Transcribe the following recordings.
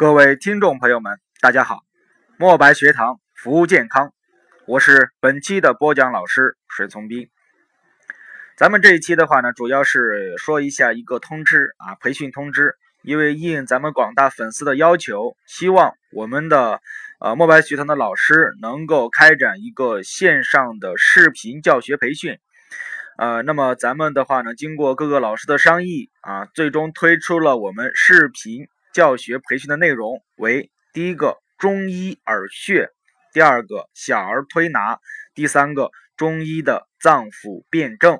各位听众朋友们，大家好！墨白学堂服务健康，我是本期的播讲老师水从斌。咱们这一期的话呢，主要是说一下一个通知啊，培训通知。因为应咱们广大粉丝的要求，希望我们的呃墨白学堂的老师能够开展一个线上的视频教学培训。呃，那么咱们的话呢，经过各个老师的商议啊，最终推出了我们视频。教学培训的内容为：第一个中医耳穴，第二个小儿推拿，第三个中医的脏腑辩证。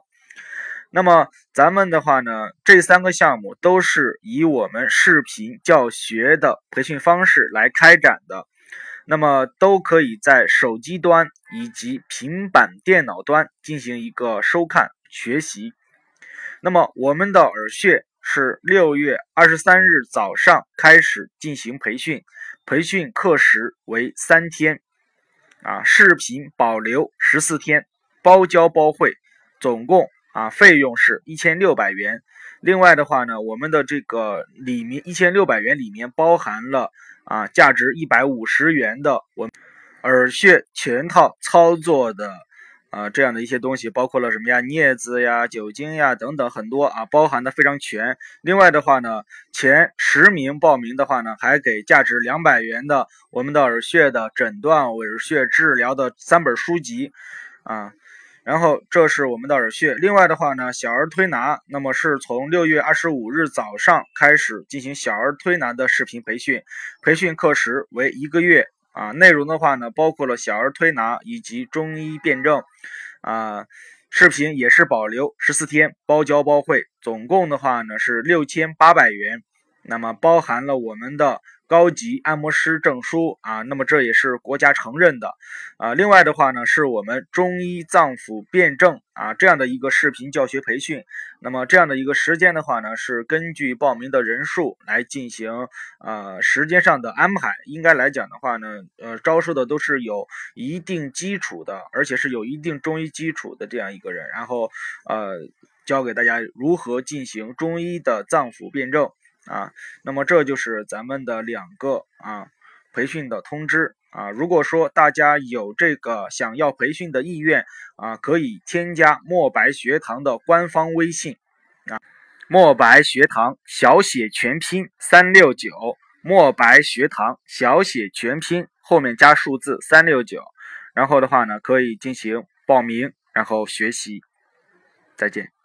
那么咱们的话呢，这三个项目都是以我们视频教学的培训方式来开展的，那么都可以在手机端以及平板电脑端进行一个收看学习。那么我们的耳穴。是六月二十三日早上开始进行培训，培训课时为三天，啊，视频保留十四天，包教包会，总共啊费用是一千六百元。另外的话呢，我们的这个里面一千六百元里面包含了啊价值一百五十元的我耳穴全套操作的。啊，这样的一些东西包括了什么呀？镊子呀、酒精呀等等很多啊，包含的非常全。另外的话呢，前十名报名的话呢，还给价值两百元的我们的耳穴的诊断、耳穴治疗的三本书籍啊。然后这是我们的耳穴。另外的话呢，小儿推拿，那么是从六月二十五日早上开始进行小儿推拿的视频培训，培训课时为一个月。啊，内容的话呢，包括了小儿推拿以及中医辩证，啊，视频也是保留十四天，包教包会，总共的话呢是六千八百元，那么包含了我们的。高级按摩师证书啊，那么这也是国家承认的啊。另外的话呢，是我们中医脏腑辩证啊这样的一个视频教学培训。那么这样的一个时间的话呢，是根据报名的人数来进行呃时间上的安排。应该来讲的话呢，呃，招收的都是有一定基础的，而且是有一定中医基础的这样一个人，然后呃教给大家如何进行中医的脏腑辩证。啊，那么这就是咱们的两个啊培训的通知啊。如果说大家有这个想要培训的意愿啊，可以添加墨白学堂的官方微信啊，墨白学堂小写全拼三六九，墨白学堂小写全拼后面加数字三六九，然后的话呢，可以进行报名，然后学习。再见。